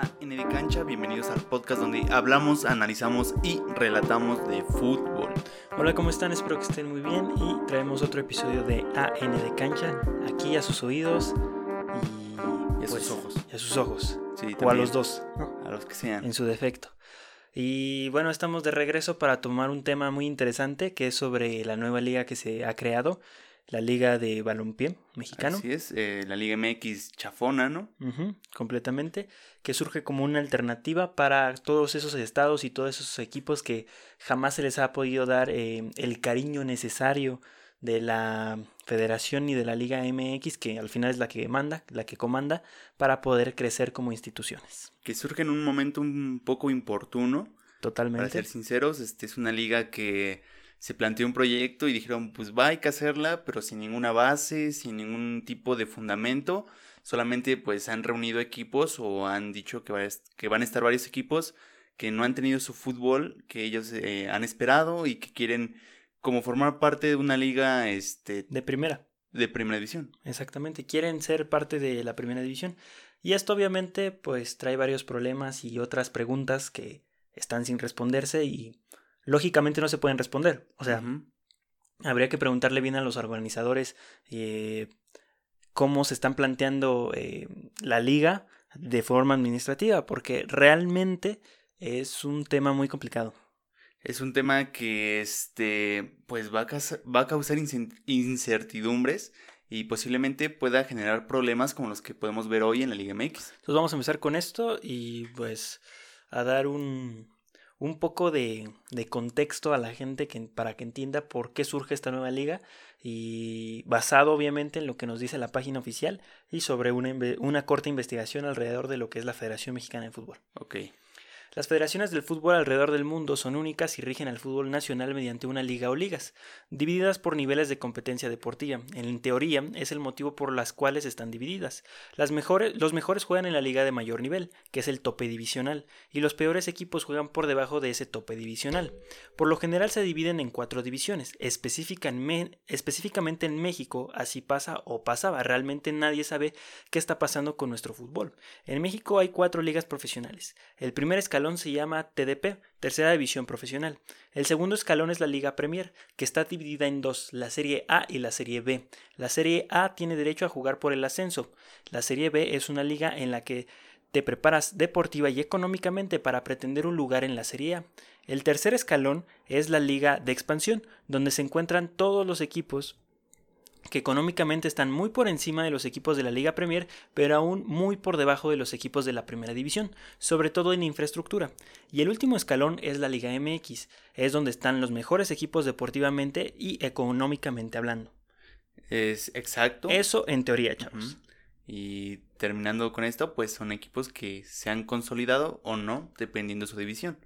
AN de Cancha, bienvenidos al podcast donde hablamos, analizamos y relatamos de fútbol. Hola, ¿cómo están? Espero que estén muy bien y traemos otro episodio de AN de Cancha aquí a sus oídos y, a sus pues, ojos. Y a sus ojos. Sí, o a los dos. A los que sean. En su defecto. Y bueno, estamos de regreso para tomar un tema muy interesante que es sobre la nueva liga que se ha creado la Liga de Balompié mexicano. Así es, eh, la Liga MX chafona, ¿no? completamente, que surge como una alternativa para todos esos estados y todos esos equipos que jamás se les ha podido dar eh, el cariño necesario de la federación y de la Liga MX, que al final es la que manda, la que comanda, para poder crecer como instituciones. Que surge en un momento un poco importuno. Totalmente. Para ser sinceros, este es una liga que se planteó un proyecto y dijeron, pues va, hay que hacerla, pero sin ninguna base, sin ningún tipo de fundamento. Solamente pues han reunido equipos o han dicho que, que van a estar varios equipos que no han tenido su fútbol que ellos eh, han esperado y que quieren como formar parte de una liga este de primera de primera división. Exactamente, quieren ser parte de la primera división. Y esto obviamente pues trae varios problemas y otras preguntas que están sin responderse y lógicamente no se pueden responder. O sea, habría que preguntarle bien a los organizadores eh, cómo se están planteando eh, la liga de forma administrativa, porque realmente es un tema muy complicado. Es un tema que este, pues va a, va a causar incertidumbres y posiblemente pueda generar problemas como los que podemos ver hoy en la Liga MX. Entonces vamos a empezar con esto y pues a dar un, un poco de, de contexto a la gente que, para que entienda por qué surge esta nueva liga y basado obviamente en lo que nos dice la página oficial y sobre una, una corta investigación alrededor de lo que es la Federación Mexicana de Fútbol. Ok. Las federaciones del fútbol alrededor del mundo son únicas y rigen al fútbol nacional mediante una liga o ligas, divididas por niveles de competencia deportiva. En teoría, es el motivo por las cuales están divididas. Mejores, los mejores juegan en la liga de mayor nivel, que es el tope divisional, y los peores equipos juegan por debajo de ese tope divisional. Por lo general se dividen en cuatro divisiones, específicamente en México, así pasa o pasaba. Realmente nadie sabe qué está pasando con nuestro fútbol. En México hay cuatro ligas profesionales. El primer escalón se llama TDP, Tercera División Profesional. El segundo escalón es la Liga Premier, que está dividida en dos, la Serie A y la Serie B. La Serie A tiene derecho a jugar por el ascenso. La Serie B es una liga en la que te preparas deportiva y económicamente para pretender un lugar en la Serie A. El tercer escalón es la Liga de Expansión, donde se encuentran todos los equipos que económicamente están muy por encima de los equipos de la Liga Premier, pero aún muy por debajo de los equipos de la Primera División, sobre todo en infraestructura. Y el último escalón es la Liga MX, es donde están los mejores equipos deportivamente y económicamente hablando. Es exacto. Eso en teoría, chavos. Y terminando con esto, pues son equipos que se han consolidado o no, dependiendo de su división.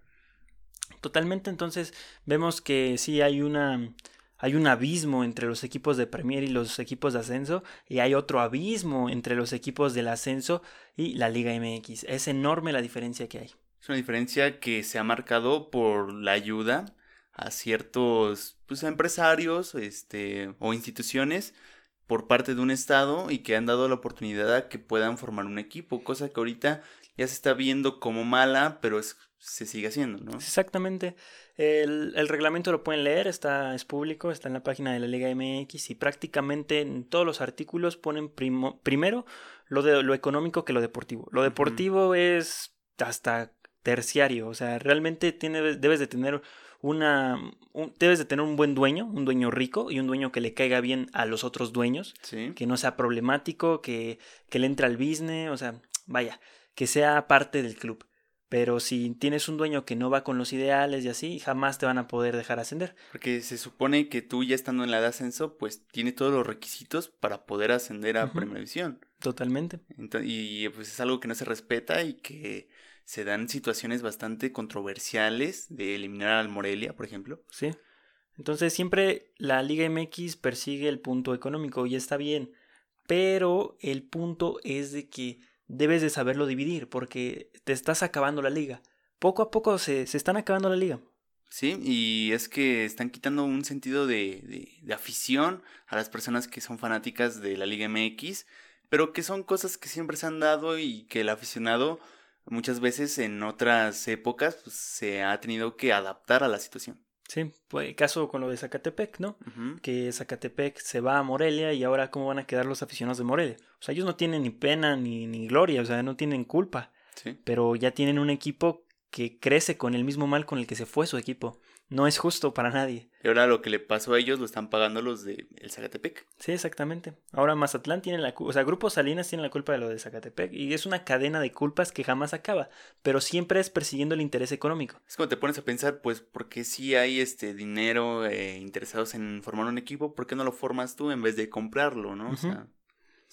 Totalmente, entonces vemos que sí hay una hay un abismo entre los equipos de Premier y los equipos de ascenso y hay otro abismo entre los equipos del ascenso y la Liga MX. Es enorme la diferencia que hay. Es una diferencia que se ha marcado por la ayuda a ciertos pues, empresarios este, o instituciones por parte de un estado y que han dado la oportunidad a que puedan formar un equipo, cosa que ahorita ya se está viendo como mala, pero es, se sigue haciendo, ¿no? Exactamente. El, reglamento lo pueden leer, está, es público, está en la página de la Liga MX y prácticamente en todos los artículos ponen primero lo, de, lo económico que lo deportivo. Lo deportivo es hasta terciario, o sea, realmente tiene, debes de tener una debes de tener un buen dueño, un dueño rico y un dueño que le caiga bien a los otros dueños, que no sea problemático, que, que le entre al business, o sea, vaya, que sea parte del club. Pero si tienes un dueño que no va con los ideales y así, jamás te van a poder dejar ascender. Porque se supone que tú ya estando en la de ascenso, pues tienes todos los requisitos para poder ascender a primera división. Totalmente. y pues es algo que no se respeta y que se dan situaciones bastante controversiales de eliminar al Morelia, por ejemplo. Sí. Entonces siempre la Liga MX persigue el punto económico y está bien. Pero el punto es de que debes de saberlo dividir porque te estás acabando la liga. Poco a poco se, se están acabando la liga. Sí, y es que están quitando un sentido de, de, afición a las personas que son fanáticas de la Liga MX, pero que son cosas que siempre se han dado y que el aficionado muchas veces en otras épocas pues, se ha tenido que adaptar a la situación. Sí, pues caso con lo de Zacatepec, ¿no? Que Zacatepec se va a Morelia y ahora cómo van a quedar los aficionados de Morelia. O sea, ellos no tienen ni pena ni, ni gloria, o sea, no tienen culpa. Sí. Pero ya tienen un equipo que crece con el mismo mal con el que se fue su equipo. No es justo para nadie. Y ahora lo que le pasó a ellos lo están pagando los de el Zacatepec. Sí, exactamente. Ahora Mazatlán tiene la culpa, o sea, Grupo Salinas tiene la culpa de lo de Zacatepec y es una cadena de culpas que jamás acaba, pero siempre es persiguiendo el interés económico. Es cuando te pones a pensar, pues, porque si hay este dinero eh, interesados en formar un equipo, ¿por qué no lo formas tú en vez de comprarlo, no? O sea,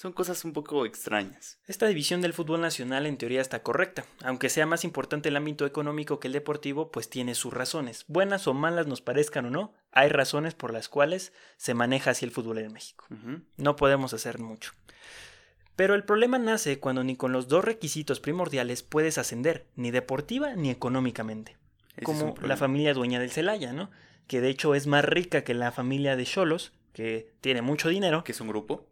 son cosas un poco extrañas. Esta división del fútbol nacional en teoría está correcta. Aunque sea más importante el ámbito económico que el deportivo, pues tiene sus razones. Buenas o malas nos parezcan o no, hay razones por las cuales se maneja así el fútbol en México. No podemos hacer mucho. Pero el problema nace cuando ni con los dos requisitos primordiales puedes ascender, ni deportiva ni económicamente. como la familia dueña del Celaya, ¿no? Que de hecho es más rica que la familia de Cholos, que tiene mucho dinero. Que es un grupo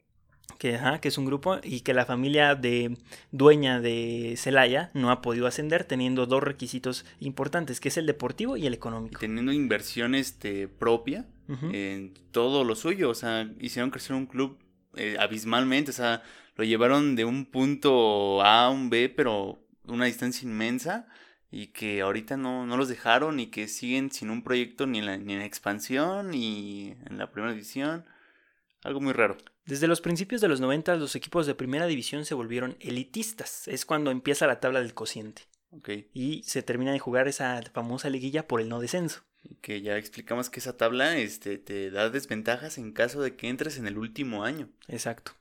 que, que es un grupo y que la familia de dueña de Celaya no ha podido ascender teniendo dos requisitos importantes, que es el deportivo y el económico. Teniendo inversión este, propia en todo lo suyo, o sea, hicieron crecer un club eh, abismalmente, o sea, lo llevaron de un punto A a un B, pero una distancia inmensa y que ahorita no, no los dejaron y que siguen sin un proyecto ni en la, ni en expansión ni en la primera división. Algo muy raro. Desde los principios de los 90 los equipos de primera división se volvieron elitistas. Es cuando empieza la tabla del cociente. Y se termina de jugar esa famosa liguilla por el no descenso. Que ya explicamos que esa tabla este, te da desventajas en caso de que entres en el último año. Exacto.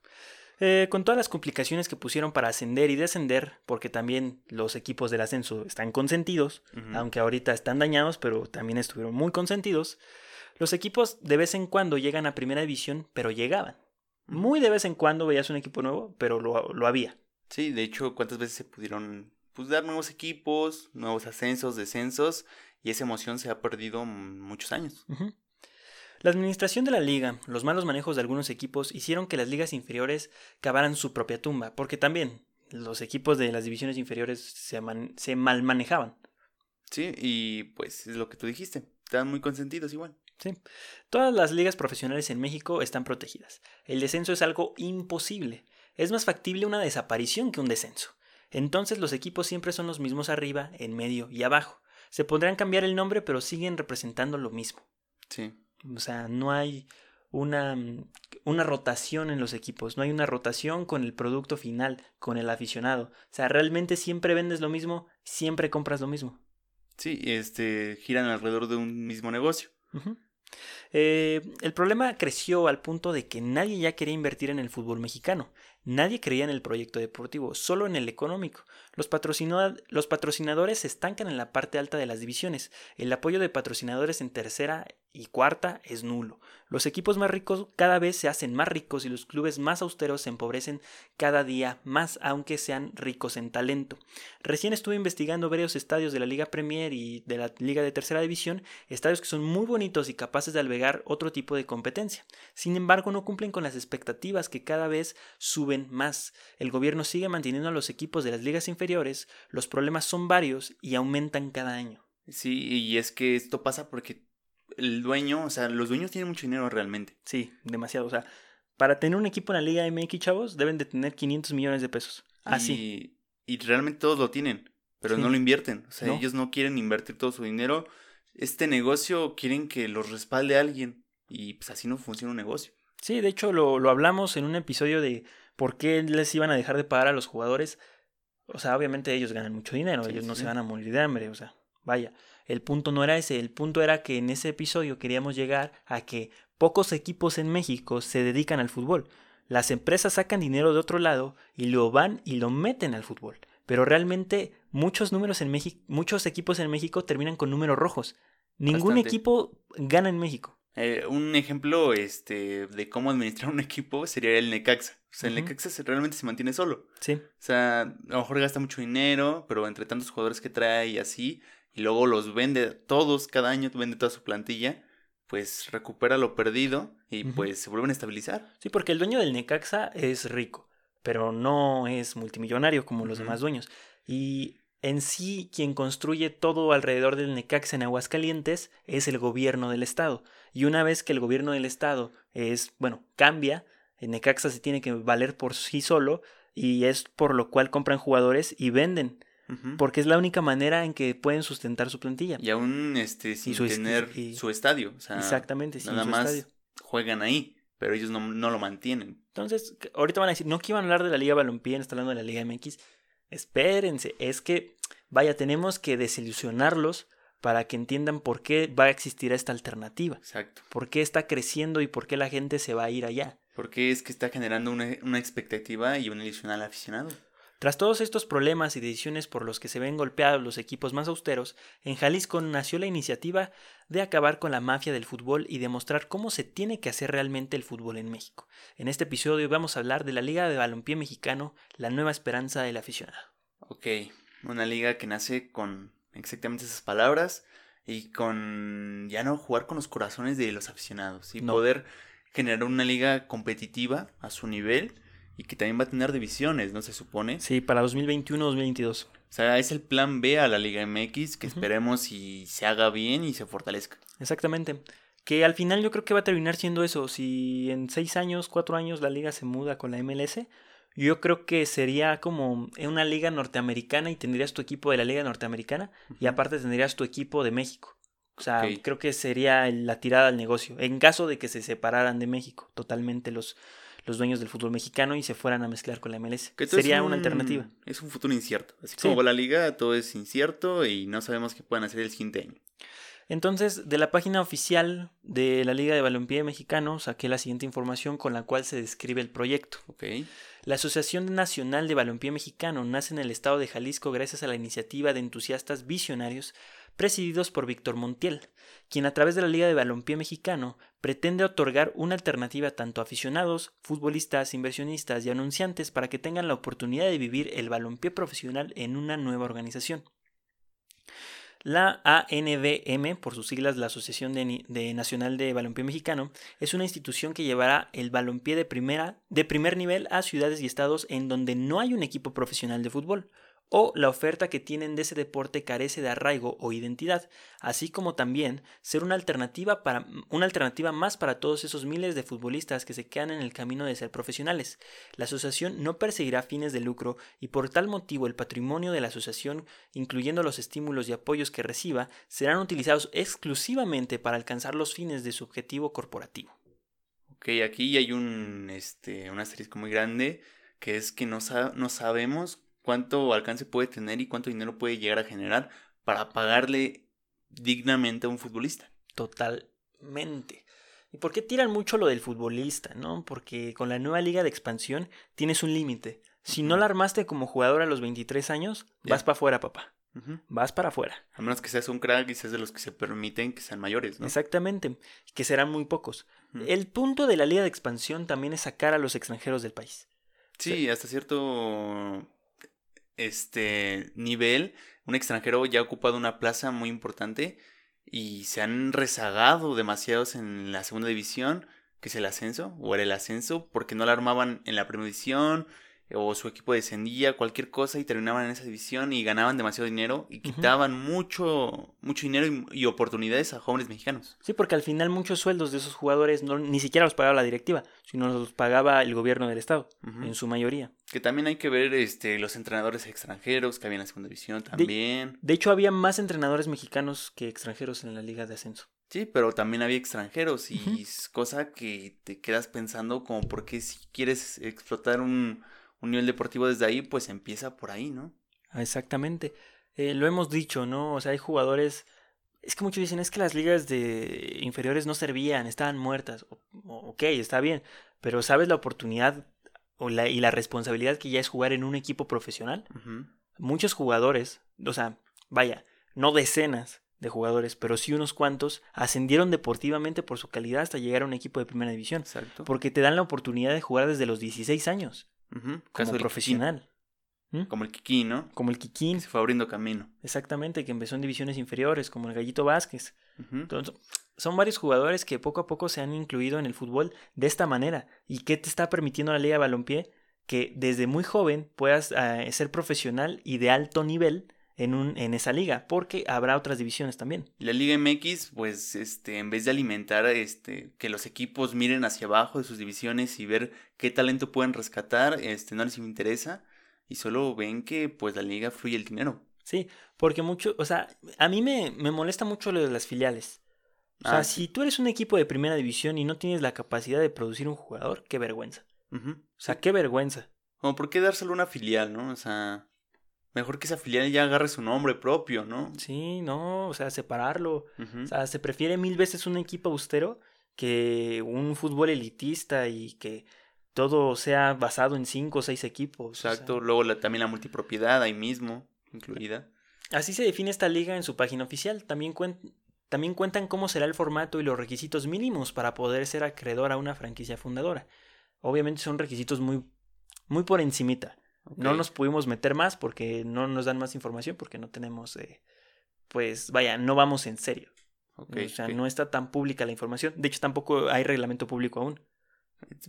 Eh, con todas las complicaciones que pusieron para ascender y descender, porque también los equipos del ascenso están consentidos, aunque ahorita están dañados, pero también estuvieron muy consentidos, los equipos de vez en cuando llegan a primera división, pero llegaban. Muy de vez en cuando veías un equipo nuevo, pero lo, había. Sí, de hecho, ¿cuántas veces se pudieron pues, dar nuevos equipos, nuevos ascensos, descensos? Y esa emoción se ha perdido muchos años. La administración de la liga, los malos manejos de algunos equipos hicieron que las ligas inferiores cavaran su propia tumba, porque también los equipos de las divisiones inferiores se, se mal manejaban. Sí, y pues es lo que tú dijiste, estaban muy consentidos igual. Sí. Todas las ligas profesionales en México están protegidas. El descenso es algo imposible. Es más factible una desaparición que un descenso. Entonces los equipos siempre son los mismos arriba, en medio y abajo. Se podrán cambiar el nombre, pero siguen representando lo mismo. Sí. O sea, no hay una, una rotación en los equipos, no hay una rotación con el producto final, con el aficionado. O sea, realmente siempre vendes lo mismo, siempre compras lo mismo. Sí, este, giran alrededor de un mismo negocio. Eh, el problema creció al punto de que nadie ya quería invertir en el fútbol mexicano. Nadie creía en el proyecto deportivo, solo en el económico. Los, patrocinadores se estancan en la parte alta de las divisiones. El apoyo de patrocinadores en tercera y cuarta es nulo. Los equipos más ricos cada vez se hacen más ricos y los clubes más austeros se empobrecen cada día más, aunque sean ricos en talento. Recién estuve investigando varios estadios de la Liga Premier y de la Liga de Tercera División, estadios que son muy bonitos y capaces de albergar otro tipo de competencia. Sin embargo, no cumplen con las expectativas que cada vez suben más. El gobierno sigue manteniendo a los equipos de las ligas inferiores, los problemas son varios y aumentan cada año. Sí, y es que esto pasa porque el dueño, o sea, los dueños tienen mucho dinero realmente. Sí, demasiado. O sea, para tener un equipo en la Liga MX, chavos, deben de tener 500 millones de pesos. Así. Y, realmente todos lo tienen, pero no lo invierten. O sea, ellos no quieren invertir todo su dinero. Este negocio quieren que los respalde alguien. Y pues así no funciona un negocio. Sí, de hecho lo, lo hablamos en un episodio de por qué les iban a dejar de pagar a los jugadores. O sea, obviamente ellos ganan mucho dinero, ellos no se van a morir de hambre, o sea, vaya. El punto no era ese, el punto era que en ese episodio queríamos llegar a que pocos equipos en México se dedican al fútbol. Las empresas sacan dinero de otro lado y lo van y lo meten al fútbol. Pero realmente muchos números en México, muchos equipos en México terminan con números rojos. Ningún equipo gana en México. Eh, un ejemplo este, de cómo administrar un equipo sería el Necaxa. O sea, el Necaxa realmente se mantiene solo. Sí. O sea, a lo mejor gasta mucho dinero, pero entre tantos jugadores que trae y así, y luego los vende todos cada año, vende toda su plantilla, pues recupera lo perdido y pues se vuelven a estabilizar. Sí, porque el dueño del Necaxa es rico, pero no es multimillonario como los demás dueños. Y En sí, quien construye todo alrededor del Necaxa en Aguascalientes es el gobierno del estado. Y una vez que el gobierno del estado es, bueno, cambia, el Necaxa se tiene que valer por sí solo y es por lo cual compran jugadores y venden. Porque es la única manera en que pueden sustentar su plantilla. Y aún este, sin tener su estadio. exactamente, sin nada más juegan ahí, pero ellos no, no, lo mantienen. Entonces, ahorita van a decir, no que iban a hablar de la Liga Balompié, está hablando de la Liga MX. Espérense, es que, vaya, tenemos que desilusionarlos para que entiendan por qué va a existir esta alternativa. Exacto. Por qué está creciendo y por qué la gente se va a ir allá. Porque es que está generando una, una expectativa y un ilusión al aficionado. Tras todos estos problemas y decisiones por los que se ven golpeados los equipos más austeros, en Jalisco nació la iniciativa de acabar con la mafia del fútbol y demostrar cómo se tiene que hacer realmente el fútbol en México. En este episodio vamos a hablar de la Liga de Balompié Mexicano, la nueva esperanza del aficionado. Ok, una liga que nace con exactamente esas palabras y con ya no jugar con los corazones de los aficionados y poder generar una liga competitiva a su nivel y que también va a tener divisiones, ¿no se supone? Sí, para 2021-2022. O sea, es el plan B a la Liga MX que esperemos y se haga bien y se fortalezca. Exactamente. Que al final yo creo que va a terminar siendo eso. Si en seis años, cuatro años la liga se muda con la MLS, yo creo que sería como una liga norteamericana y tendrías tu equipo de la liga norteamericana y aparte tendrías tu equipo de México. O sea, creo que sería la tirada al negocio. En caso de que se separaran de México totalmente los, los dueños del fútbol mexicano y se fueran a mezclar con la MLS. Sería una alternativa. Es un futuro incierto. Así como la liga, todo es incierto y no sabemos qué pueden hacer el siguiente año. Entonces, de la página oficial de la Liga de Balompié Mexicano saqué la siguiente información con la cual se describe el proyecto. La Asociación Nacional de Balompié Mexicano nace en el estado de Jalisco gracias a la iniciativa de entusiastas visionarios presididos por Víctor Montiel, quien a través de la Liga de Balompié Mexicano pretende otorgar una alternativa tanto a aficionados, futbolistas, inversionistas y anunciantes para que tengan la oportunidad de vivir el balompié profesional en una nueva organización. La ANBM, por sus siglas la Asociación Nacional de Balompié Mexicano, es una institución que llevará el balompié de, primera, de primer nivel a ciudades y estados en donde no hay un equipo profesional de fútbol, o la oferta que tienen de ese deporte carece de arraigo o identidad, así como también ser una alternativa, para, una alternativa más para todos esos miles de futbolistas que se quedan en el camino de ser profesionales. La asociación no perseguirá fines de lucro y por tal motivo el patrimonio de la asociación, incluyendo los estímulos y apoyos que reciba, serán utilizados exclusivamente para alcanzar los fines de su objetivo corporativo. Ok, aquí hay un, este, un asterisco muy grande que es que no, no sabemos cuánto alcance puede tener y cuánto dinero puede llegar a generar para pagarle dignamente a un futbolista. Totalmente. ¿Y por qué tiran mucho lo del futbolista, no? Porque con la nueva liga de expansión tienes un límite. Si no la armaste como jugador a los 23 años, vas para afuera, papá. Vas para afuera. A menos que seas un crack y seas de los que se permiten que sean mayores, ¿no? Exactamente, que serán muy pocos. El punto de la liga de expansión también es sacar a los extranjeros del país. Sí, hasta cierto este nivel, un extranjero ya ha ocupado una plaza muy importante y se han rezagado demasiados en la segunda división, que es el ascenso, o era el ascenso, porque no la armaban en la primera división, o su equipo descendía, cualquier cosa y terminaban en esa división y ganaban demasiado dinero y quitaban mucho, mucho dinero y, oportunidades a jóvenes mexicanos. Sí, porque al final muchos sueldos de esos jugadores no, ni siquiera los pagaba la directiva, sino los pagaba el gobierno del estado, en su mayoría. Que también hay que ver este, los entrenadores extranjeros que había en la segunda división también. De, hecho, había más entrenadores mexicanos que extranjeros en la liga de ascenso. Sí, pero también había extranjeros y es cosa que te quedas pensando como porque si quieres explotar un un nivel deportivo desde ahí, pues empieza por ahí, ¿no? Ah, exactamente. Eh, lo hemos dicho, ¿no? O sea, hay jugadores... Es que muchos dicen, es que las ligas de inferiores no servían, estaban muertas. ok, está bien, pero ¿sabes la oportunidad o la, y la responsabilidad que ya es jugar en un equipo profesional? Muchos jugadores, o sea, vaya, no decenas de jugadores, pero sí unos cuantos, ascendieron deportivamente por su calidad hasta llegar a un equipo de primera división. Exacto. Porque te dan la oportunidad de jugar desde los 16 años. Como profesional. ¿Mm? Como el Kikín, ¿no? Como el Kikín. Se fue abriendo camino. Exactamente, que empezó en divisiones inferiores, como el Gallito Vázquez. Entonces, son varios jugadores que poco a poco se han incluido en el fútbol de esta manera. ¿Y qué te está permitiendo la Liga de Balompié? Que desde muy joven puedas eh, ser profesional y de alto nivel en, un, en esa liga, porque habrá otras divisiones también. La Liga MX, pues, este, en vez de alimentar, este, que los equipos miren hacia abajo de sus divisiones y ver qué talento pueden rescatar, este, no les interesa y solo ven que, pues, la liga fluye el dinero. Sí, porque mucho, o sea, a mí me, me molesta mucho lo de las filiales. O sea, Ah, sí. si tú eres un equipo de primera división y no tienes la capacidad de producir un jugador, qué vergüenza. O sea, qué vergüenza. Como, ¿por qué dárselo a una filial, no? O sea, mejor que esa filial ya agarre su nombre propio, ¿no? Sí, no, o sea, separarlo. O sea, se prefiere mil veces un equipo austero que un fútbol elitista y que todo sea basado en cinco o seis equipos. o sea. Exacto. Luego la- también la multipropiedad ahí mismo, incluida. Así se define esta liga en su página oficial. También, cuen- también cuentan cómo será el formato y los requisitos mínimos para poder ser acreedor a una franquicia fundadora. Obviamente son requisitos muy, muy por encimita. No nos pudimos meter más porque no nos dan más información porque no tenemos, eh, pues vaya, no vamos en serio. O sea, no está tan pública la información. De hecho, tampoco hay reglamento público aún.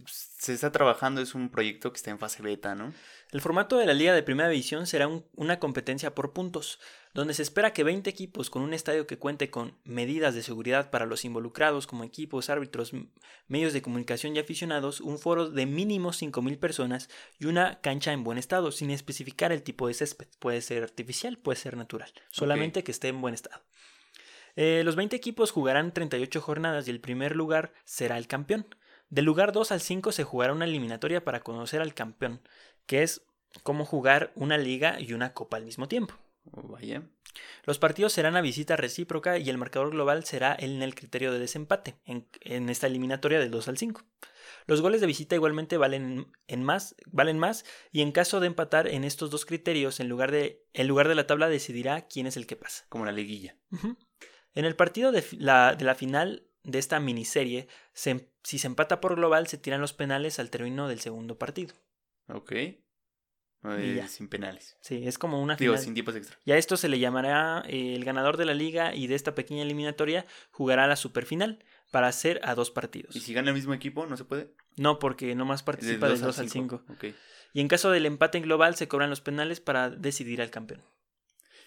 Se está trabajando, es un proyecto que está en fase beta, ¿no? El formato de la Liga de Primera División será un- una competencia por puntos, donde se espera que 20 equipos con un estadio que cuente con medidas de seguridad para los involucrados como equipos, árbitros, medios de comunicación y aficionados, un foro de mínimo 5.000 personas y una cancha en buen estado, sin especificar el tipo de césped. Puede ser artificial, puede ser natural, solamente que esté en buen estado. Eh, los 20 equipos jugarán 38 jornadas y el primer lugar será el campeón. Del lugar 2 al 5 se jugará una eliminatoria para conocer al campeón, que es como jugar una liga y una copa al mismo tiempo. Oh, vaya. Los partidos serán a visita recíproca y el marcador global será en el criterio de desempate, en, en esta eliminatoria del 2 al 5. Los goles de visita igualmente valen, en más, valen más y en caso de empatar en estos dos criterios, en lugar, de, en lugar de la tabla decidirá quién es el que pasa. Como la liguilla. En el partido de la, de la final de esta miniserie, se em- si se empata por global, se tiran los penales al término del segundo partido. Ok. Y Eh, ya. sin penales. Sí, es como una Digo, final. sin tiempos extra. Y a esto se le llamará eh, el ganador de la liga y de esta pequeña eliminatoria jugará la superfinal para hacer a dos partidos. ¿Y si gana el mismo equipo, no se puede? No, porque nomás participa del 2 al 5. Ok. Y en caso del empate en global se cobran los penales para decidir al campeón.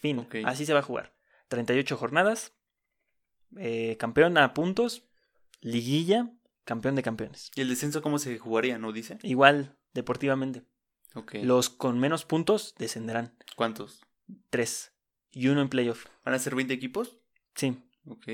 Fin. Ok. Así se va a jugar. 38 jornadas. Eh, campeón a puntos. Liguilla. Campeón de campeones. ¿Y el descenso cómo se jugaría, no dice? Igual, deportivamente. Ok. Los con menos puntos descenderán. ¿Cuántos? 3. Y uno en playoff. ¿Van a ser 20 equipos? Sí, Ok.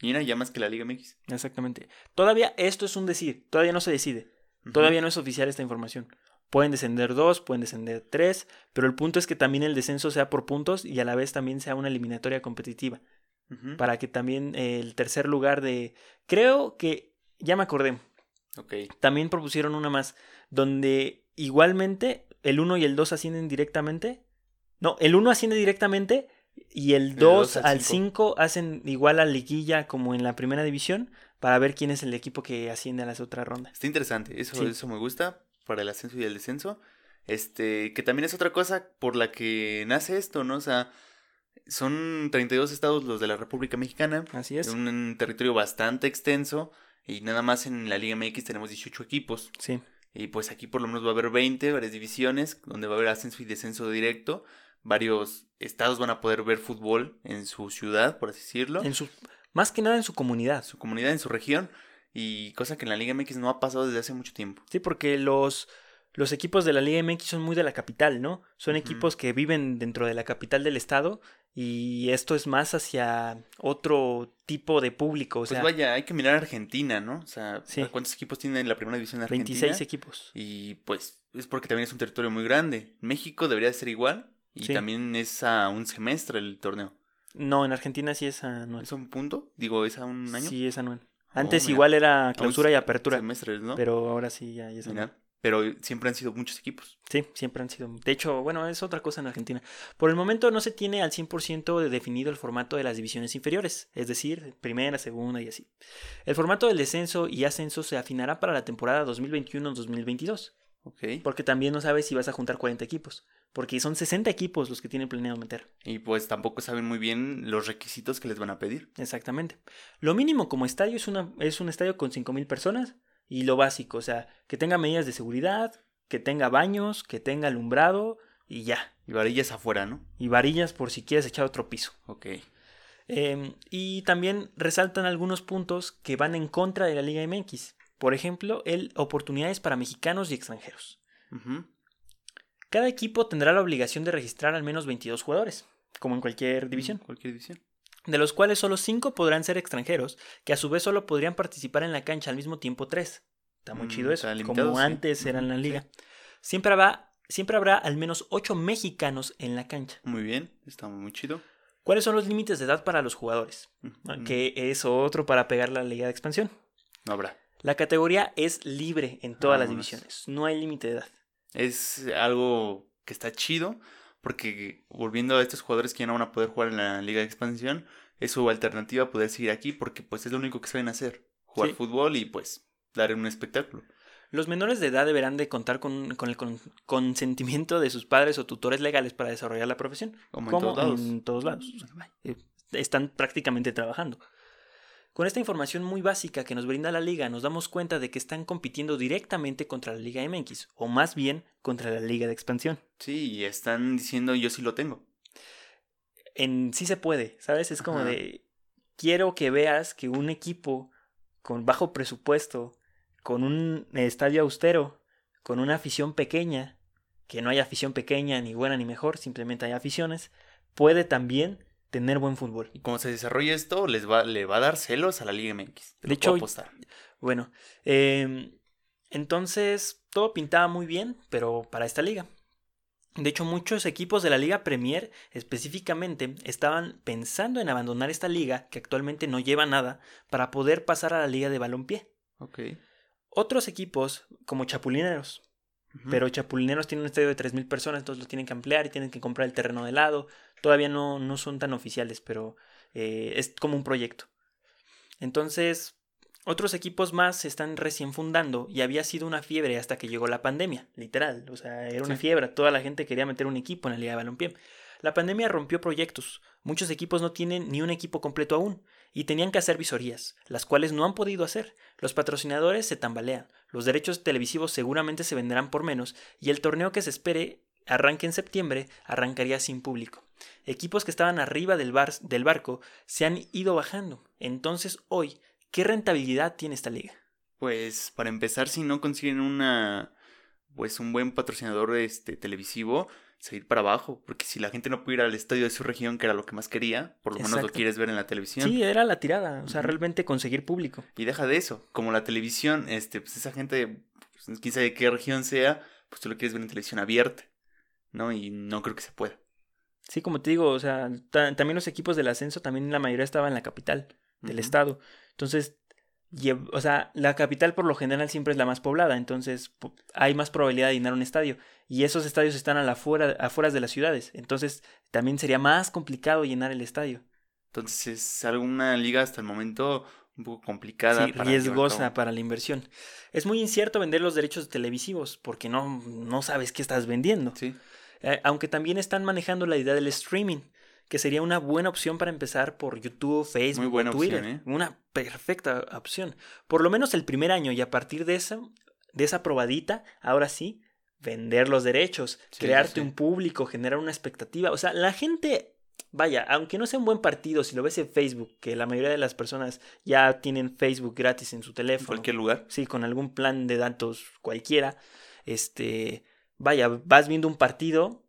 Y era ya más que la Liga MX. exactamente. Todavía esto es un decir. Todavía no se decide. Todavía no es oficial esta información. Pueden descender dos, pueden descender tres, pero el punto es que también el descenso sea por puntos y a la vez también sea una eliminatoria competitiva. Para que también eh, el tercer lugar de... Creo que... Ya me acordé. Ok. También propusieron una más, donde igualmente el 1 y el 2 ascienden directamente. No, el 1 asciende directamente y el 2 dos al al cinco. 5 hacen igual a liguilla como en la primera división para ver quién es el equipo que asciende a la otra ronda. Está interesante. Eso, Sí. eso me gusta para el ascenso y el descenso. Este, que también es otra cosa por la que nace esto, ¿no? O sea, son 32 estados los de la República Mexicana. Así es. Un, un territorio bastante extenso. Y nada más en la Liga MX tenemos 18 equipos. Sí. Y pues aquí por lo menos va a haber 20, varias divisiones, donde va a haber ascenso y descenso directo. Varios estados van a poder ver fútbol en su ciudad, por así decirlo. En su, más que nada en su comunidad. su comunidad, en su región. Y cosa que en la Liga MX no ha pasado desde hace mucho tiempo. Sí, porque los, los equipos de la Liga MX son muy de la capital, ¿no? Son equipos que viven dentro de la capital del estado y esto es más hacia otro tipo de público, o Pues sea, vaya, hay que mirar a Argentina, ¿no? O sea, Sí. ¿cuántos equipos tienen la primera división de Argentina? 26 equipos. Y pues es porque también es un territorio muy grande. México debería de ser igual. Y Sí. también es a un semestre el torneo. No, en Argentina sí es anual. ¿Es a un punto? Digo, ¿es a un año? Sí, es anual. Oh, Antes igual era clausura y apertura, Semestres, ¿no? pero ahora sí ya, ya es Mira, anual. Pero siempre han sido muchos equipos. Sí, siempre han sido. De hecho, bueno, es otra cosa en Argentina. Por el momento no se tiene al 100% de definido el formato de las divisiones inferiores, es decir, primera, segunda y así. El formato del descenso y ascenso se afinará para la temporada 2021-2022, Ok. porque también no sabes si vas a juntar 40 equipos, porque son 60 equipos los que tienen planeado meter. Y pues tampoco saben muy bien los requisitos que les van a pedir. Exactamente. Lo mínimo como estadio es, una, es un estadio con 5.000 personas y lo básico, o sea, que tenga medidas de seguridad, que tenga baños, que tenga alumbrado y ya. Y varillas afuera, ¿no? Y varillas por si quieres echar otro piso. Ok. Eh, y también resaltan algunos puntos que van en contra de la Liga MX. Por ejemplo, el oportunidades para mexicanos y extranjeros. Cada equipo tendrá la obligación de registrar al menos 22 jugadores, como en cualquier división, Cualquier división. De los cuales solo 5 podrán ser extranjeros, que a su vez solo podrían participar en la cancha al mismo tiempo 3. Está muy Mm, chido eso, limitado, como sí. antes era en la liga. Siempre habrá, siempre habrá al menos 8 mexicanos en la cancha. Muy bien. Está muy chido. ¿Cuáles son los límites de edad para los jugadores? Que es otro para pegar la liga de expansión. No habrá. La categoría es libre en todas las divisiones, no hay límite de edad. Es algo que está chido. Porque volviendo a estos jugadores que ya no van a poder jugar en la Liga de Expansión, es su alternativa poder seguir aquí. Porque pues es lo único que saben hacer. Jugar Sí. fútbol y pues dar un espectáculo. Los menores de edad deberán de contar con, con el con- consentimiento de sus padres o tutores legales para desarrollar la profesión. Como, como en todos lados. en todos lados. Eh, Están prácticamente trabajando. Con esta información muy básica que nos brinda la liga, nos damos cuenta de que están compitiendo directamente contra la Liga MX, o más bien contra la Liga de Expansión. Sí, y están diciendo yo sí lo tengo. En sí se puede, ¿sabes? Es como Ajá. de quiero que veas que un equipo con bajo presupuesto, con un estadio austero, con una afición pequeña, que no hay afición pequeña ni buena ni mejor, simplemente hay aficiones, puede también tener buen fútbol. Y como se desarrolle esto, les va, le va a dar celos a la Liga MX. Te De hecho, apostar. Bueno, eh, entonces todo pintaba muy bien, pero para esta liga. De hecho, muchos equipos de la Liga Premier específicamente estaban pensando en abandonar esta liga, que actualmente no lleva nada, para poder pasar a la Liga de Balompié. Otros equipos, como Chapulineros, Pero Chapulineros tiene un estadio de 3.000 personas, entonces lo tienen que ampliar y tienen que comprar el terreno de lado. Todavía no, no son tan oficiales, pero eh, es como un proyecto. Entonces, otros equipos más se están recién fundando y había sido una fiebre hasta que llegó la pandemia, literal. O sea, era una Sí. fiebre, toda la gente quería meter un equipo en la Liga de Balompié. La pandemia rompió proyectos. Muchos equipos no tienen ni un equipo completo aún y tenían que hacer visorías, las cuales no han podido hacer. Los patrocinadores se tambalean, los derechos televisivos seguramente se venderán por menos y el torneo que se espere arranque en septiembre arrancaría sin público. Equipos que estaban arriba del, bar- del barco se han ido bajando. Entonces hoy, ¿qué rentabilidad tiene esta liga? Pues para empezar, si no consiguen una pues un buen patrocinador este televisivo, seguir para abajo, porque si la gente no puede ir al estadio de su región, que era lo que más quería, por lo menos lo quieres ver en la televisión. Sí, era la tirada, o sea, realmente conseguir público. Y deja de eso, como la televisión, este, pues esa gente, pues, quién sabe de qué región sea, pues tú lo quieres ver en televisión abierta, ¿no? Y no creo que se pueda. Sí, como te digo, o sea, ta- también los equipos del ascenso, también la mayoría estaba en la capital del estado. Entonces, o sea, la capital por lo general siempre es la más poblada, entonces hay más probabilidad de llenar un estadio. Y esos estadios están a la afuera, afueras de las ciudades, entonces también sería más complicado llenar el estadio. Entonces es alguna liga hasta el momento un poco complicada. Sí, para riesgosa para la inversión. Es muy incierto vender los derechos televisivos porque no, no sabes qué estás vendiendo. Sí. Eh, aunque también están manejando la idea del streaming, que sería una buena opción para empezar por YouTube, Facebook, Muy buena o Twitter. opción, ¿eh? Una perfecta opción. Por lo menos el primer año y a partir de esa, de esa probadita, ahora sí, vender los derechos, Sí, crearte sí, un público, generar una expectativa. O sea, la gente, vaya, aunque no sea un buen partido, si lo ves en Facebook, que la mayoría de las personas ya tienen Facebook gratis en su En teléfono cualquier lugar. sí, con algún plan de datos cualquiera, este, vaya, vas viendo un partido,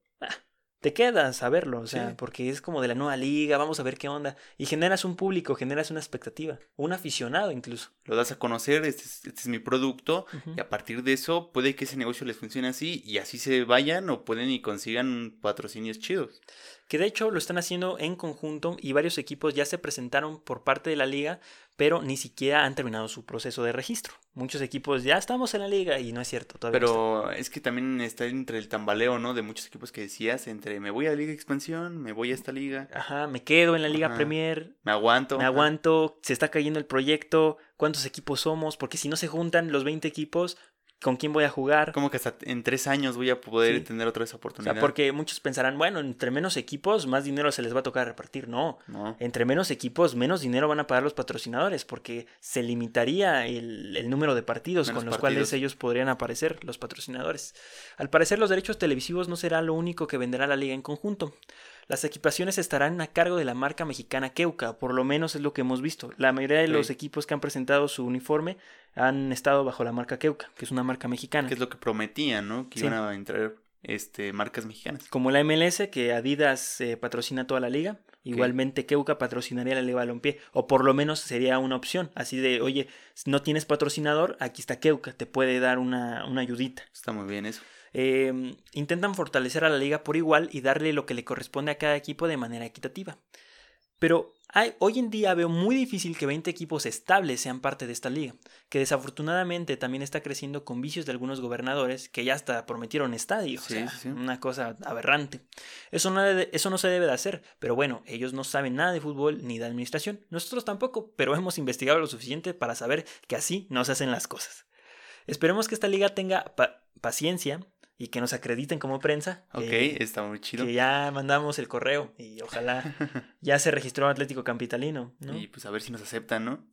te quedas a verlo, o sea, Sí. porque es como de la nueva liga, vamos a ver qué onda, y generas un público, generas una expectativa, un aficionado incluso. Lo das a conocer, este es, este es mi producto. Y a partir de eso, puede que ese negocio les funcione así y así se vayan o pueden y consigan patrocinios chidos. Que de hecho lo están haciendo en conjunto y varios equipos ya se presentaron por parte de la liga, pero ni siquiera han terminado su proceso de registro. Muchos equipos ya estamos en la liga y no es cierto todavía. no Pero es que también está entre el tambaleo, ¿no? De muchos equipos que decías, entre me voy a la Liga Expansión, me voy a esta liga. Ajá, me quedo en la Liga Ajá. Premier, me aguanto. me ajá. aguanto, se está cayendo el proyecto, cuántos equipos somos, porque si no se juntan los 20 equipos, con quién voy a jugar. Como que hasta en tres años voy a poder Sí. tener otra vez O oportunidad. sea, porque muchos pensarán, bueno, entre menos equipos, más dinero se les va a tocar repartir. No. No. Entre menos equipos, menos dinero van a pagar los patrocinadores, porque se limitaría el, el número de partidos Menos con los partidos. cuales ellos podrían aparecer, los patrocinadores. Al parecer, los derechos televisivos no será lo único que venderá la liga en conjunto. Las equipaciones estarán a cargo de la marca mexicana Keuka, por lo menos es lo que hemos visto. La mayoría de los equipos que han presentado su uniforme han estado bajo la marca Keuka, que es una marca mexicana. Que es lo que prometían, ¿no? Que Sí. iban a entrar este, marcas mexicanas. Como la MLS, que Adidas eh, patrocina toda la liga, igualmente Keuka patrocinaría la Liga Balompié, o por lo menos sería una opción, así de, oye, si no tienes patrocinador, aquí está Keuka, te puede dar una, una ayudita. Está muy bien eso. Eh, intentan fortalecer a la liga por igual y darle lo que le corresponde a cada equipo de manera equitativa. Pero hay- hoy en día veo muy difícil que 20 equipos estables sean parte de esta liga, que desafortunadamente también está creciendo con vicios de algunos gobernadores que ya hasta prometieron estadios. Sí, o sea, sí, sí. Una cosa aberrante. Eso no, debe- eso no se debe de hacer, pero bueno, ellos no saben nada de fútbol ni de administración. Nosotros tampoco, pero hemos investigado lo suficiente para saber que así no se hacen las cosas. Esperemos que esta liga tenga pa- paciencia y que nos acrediten como prensa. Ok, que- está muy chido. que ya mandamos el correo y ojalá ya se registró Atlético Capitalino, ¿no? Y pues a ver si nos aceptan, ¿no?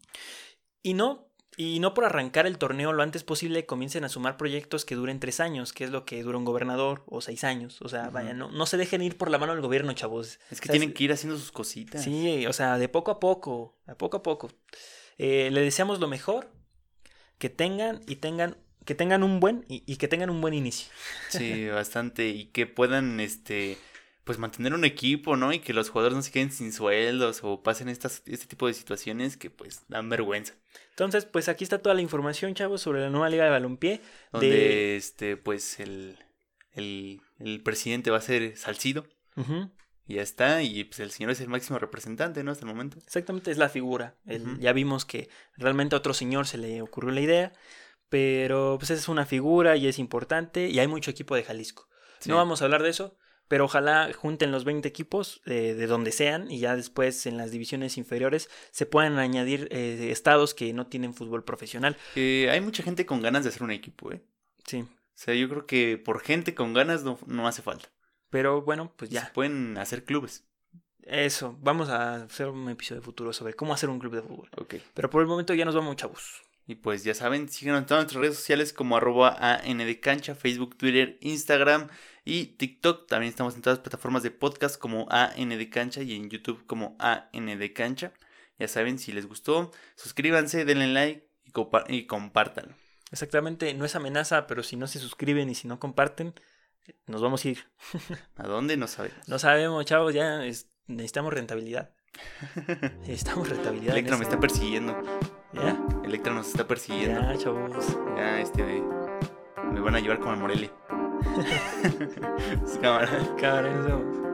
Y no, y no por arrancar el torneo lo antes posible comiencen a sumar proyectos que duren tres años, que es lo que dura un gobernador, o seis años. O sea, vaya, no, no se dejen ir por la mano del gobierno, chavos. Es que O sea, tienen que ir haciendo sus cositas. Sí, o sea, de poco a poco, a poco a poco. Eh, le deseamos lo mejor, que tengan y tengan, que tengan un buen y, y que tengan un buen inicio. Sí, bastante. Y que puedan, este, pues mantener un equipo, ¿no? Y que los jugadores no se queden sin sueldos o pasen estas, este tipo de situaciones que pues dan vergüenza. Entonces, pues aquí está toda la información, chavos, sobre la nueva liga de balompié. Donde, De- este, pues el, el, el presidente va a ser Salcido. Y ya está. Y pues el señor es el máximo representante, ¿no? Hasta el momento. Exactamente, es la figura. El-. Ya vimos que realmente a otro señor se le ocurrió la idea, pero pues es una figura y es importante y hay mucho equipo de Jalisco. Sí. No vamos a hablar de eso, pero ojalá junten los 20 equipos eh, de donde sean y ya después en las divisiones inferiores se puedan añadir eh, estados que no tienen fútbol profesional. Eh, hay mucha gente con ganas de hacer un equipo, ¿eh? Sí, O sea, yo creo que por gente con ganas no, no hace falta. pero bueno, pues Se ya. pueden hacer clubes. Eso, vamos a hacer un episodio futuro sobre cómo hacer un club de fútbol. Ok. Pero por el momento ya nos vamos, chavos. Y pues ya saben, síganos en todas nuestras redes sociales como arroba ANDcancha, Facebook, Twitter, Instagram y TikTok. También estamos en todas las plataformas de podcast como ANDcancha y en YouTube como ANDcancha. Ya saben, si les gustó, suscríbanse, denle like y, compa- y compártanlo. Exactamente, no es amenaza, pero si no se suscriben y si no comparten, nos vamos a ir. ¿A dónde? No sabemos. No sabemos, chavos, ya es- necesitamos rentabilidad. Necesitamos rentabilidad. en Electra me está persiguiendo. Ya, Electra nos está persiguiendo. ya, chavos. Ya, este. Me van a llevar como al Morelia. Cámara. Cámara, nos vemos.